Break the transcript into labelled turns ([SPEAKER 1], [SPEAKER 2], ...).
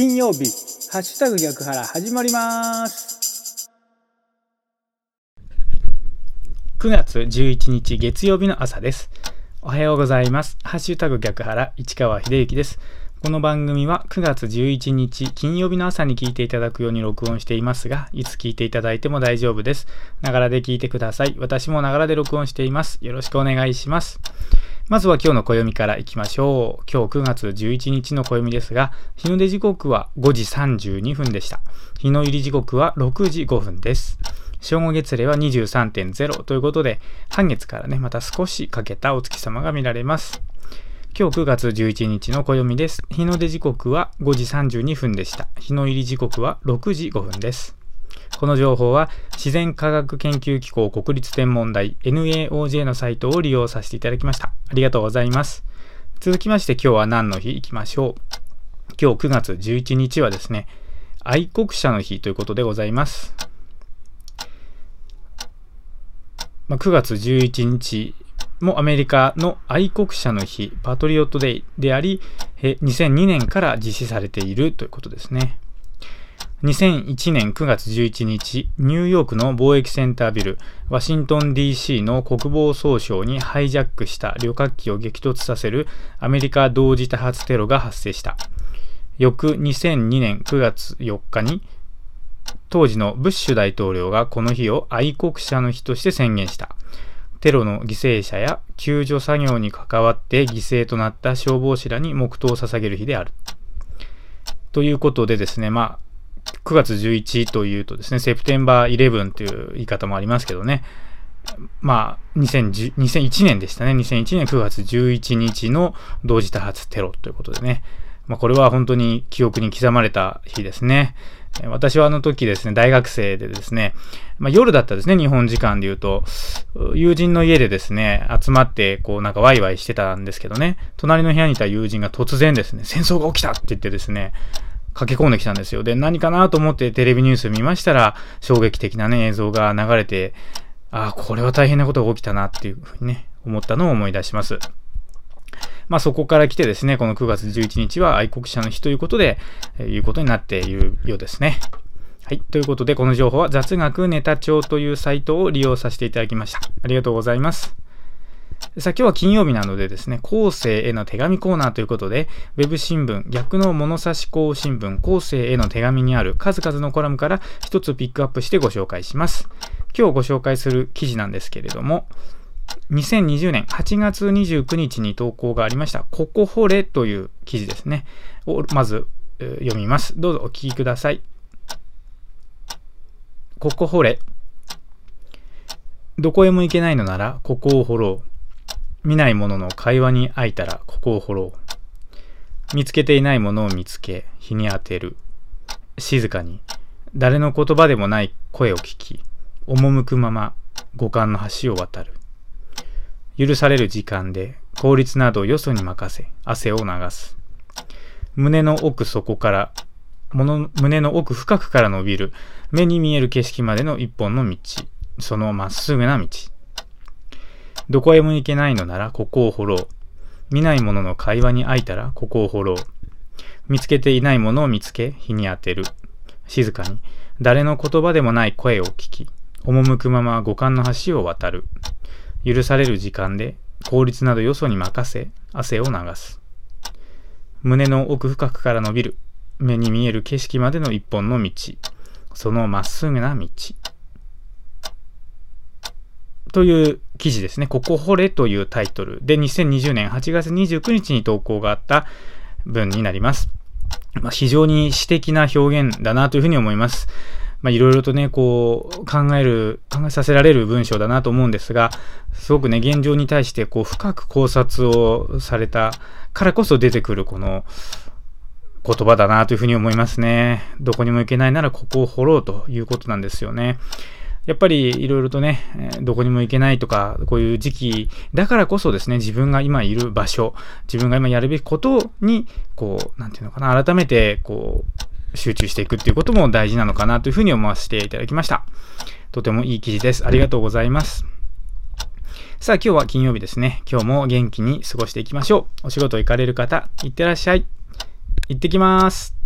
[SPEAKER 1] 金曜日、ハッシュタグ逆腹始まります。
[SPEAKER 2] 9月11日月曜日の朝です。おはようございます。ハッシュタグ逆腹市川秀幸です。この番組は9月11日金曜日の朝に聞いていただくように録音していますが、いつ聞いていただいても大丈夫です。ながらで聞いてください。私もながらで録音しています。よろしくお願いします。まずは今日の暦からいきましょう。今日9月11日の暦ですが、日の出時刻は5時32分でした。日の入り時刻は6時5分です。正午月齢は23.0ということで、半月からね、また少し欠けたお月様が見られます。今日9月11日の暦です。日の出時刻は5時32分でした。日の入り時刻は6時5分です。この情報は自然科学研究機構国立天文台 NAOJ のサイトを利用させていただきました。ありがとうございます。続きまして今日は何の日？いきましょう。今日9月11日はですね、愛国者の日ということでございます。まあ、9月11日もアメリカの愛国者の日、パトリオットデイであり、え2002年から実施されているということですね。2001年9月11日、ニューヨークの貿易センタービル、ワシントン DC の国防総省にハイジャックした旅客機を激突させるアメリカ同時多発テロが発生した。翌2002年9月4日に、当時のブッシュ大統領がこの日を愛国者の日として宣言した。テロの犠牲者や救助作業に関わって犠牲となった消防士らに黙祷を捧げる日である。ということでですね、まあ、9月11というとですね、セプテンバー11という言い方もありますけどね、まあ、2001年でしたね。2001年9月11日の同時多発テロということでね。まあ、これは本当に記憶に刻まれた日ですね。私はあの時ですね、大学生でですね、まあ、夜だったですね、日本時間で言うと、友人の家でですね、集まって、こうなんかワイワイしてたんですけどね、隣の部屋にいた友人が突然ですね、戦争が起きたって言ってですね、駆け込んできたんですよ。で、何かなと思ってテレビニュース見ましたら、衝撃的なね、映像が流れて、ああ、これは大変なことが起きたなっていうふうにね、思ったのを思い出します。まあそこから来てですね、この9月11日は愛国者の日ということで、えーいうことになっているようですね。はい。ということで、この情報は雑学ネタ帳というサイトを利用させていただきました。ありがとうございます。さあ今日は金曜日なのでですね、後世への手紙コーナーということで、ウェブ新聞、逆の物差し校新聞、後世への手紙にある数々のコラムから一つピックアップしてご紹介します。今日ご紹介する記事なんですけれども、2020年8月29日に投稿がありました、ここ掘れという記事ですね。をまず、読みます。どうぞお聞きください。ここ掘れ。どこへも行けないのなら、ここを掘ろう。見ないものの会話に空いたら、ここを掘ろう。見つけていないものを見つけ、日に当てる。静かに、誰の言葉でもない声を聞き、赴くまま五感の橋を渡る。許される時間で効率などよそに任せ汗を流す胸の奥底から物胸の奥深くから伸びる目に見える景色までの一本の道そのまっすぐな道どこへも行けないのならここを掘ろう。見ないものの会話に空いたらここを掘ろう。見つけていないものを見つけ日に当てる。静かに。誰の言葉でもない声を聞き赴くまま五感の橋を渡る。許される時間で効率などよそに任せ汗を流す。胸の奥深くから伸びる。目に見える景色までの一本の道。そのまっすぐな道。という記事ですね。ここ掘れというタイトルで2020年8月29日に投稿があった文になります。まあ、非常に詩的な表現だなというふうに思います。いろいろとね、こう、考える、考えさせられる文章だなと思うんですが、すごくね、現状に対して、こう、深く考察をされたからこそ出てくる、この、言葉だなというふうに思いますね。どこにも行けないならここを掘ろうということなんですよね。やっぱりいろいろとね、どこにも行けないとか、こういう時期だからこそですね、自分が今いる場所、自分が今やるべきことに、こう、なんていうのかな、改めて、こう、集中していくっていうことも大事なのかなというふうに思わせていただきました。とてもいい記事です。ありがとうございます。さあ今日は金曜日ですね。今日も元気に過ごしていきましょう。お仕事行かれる方、いってらっしゃい。行ってきます。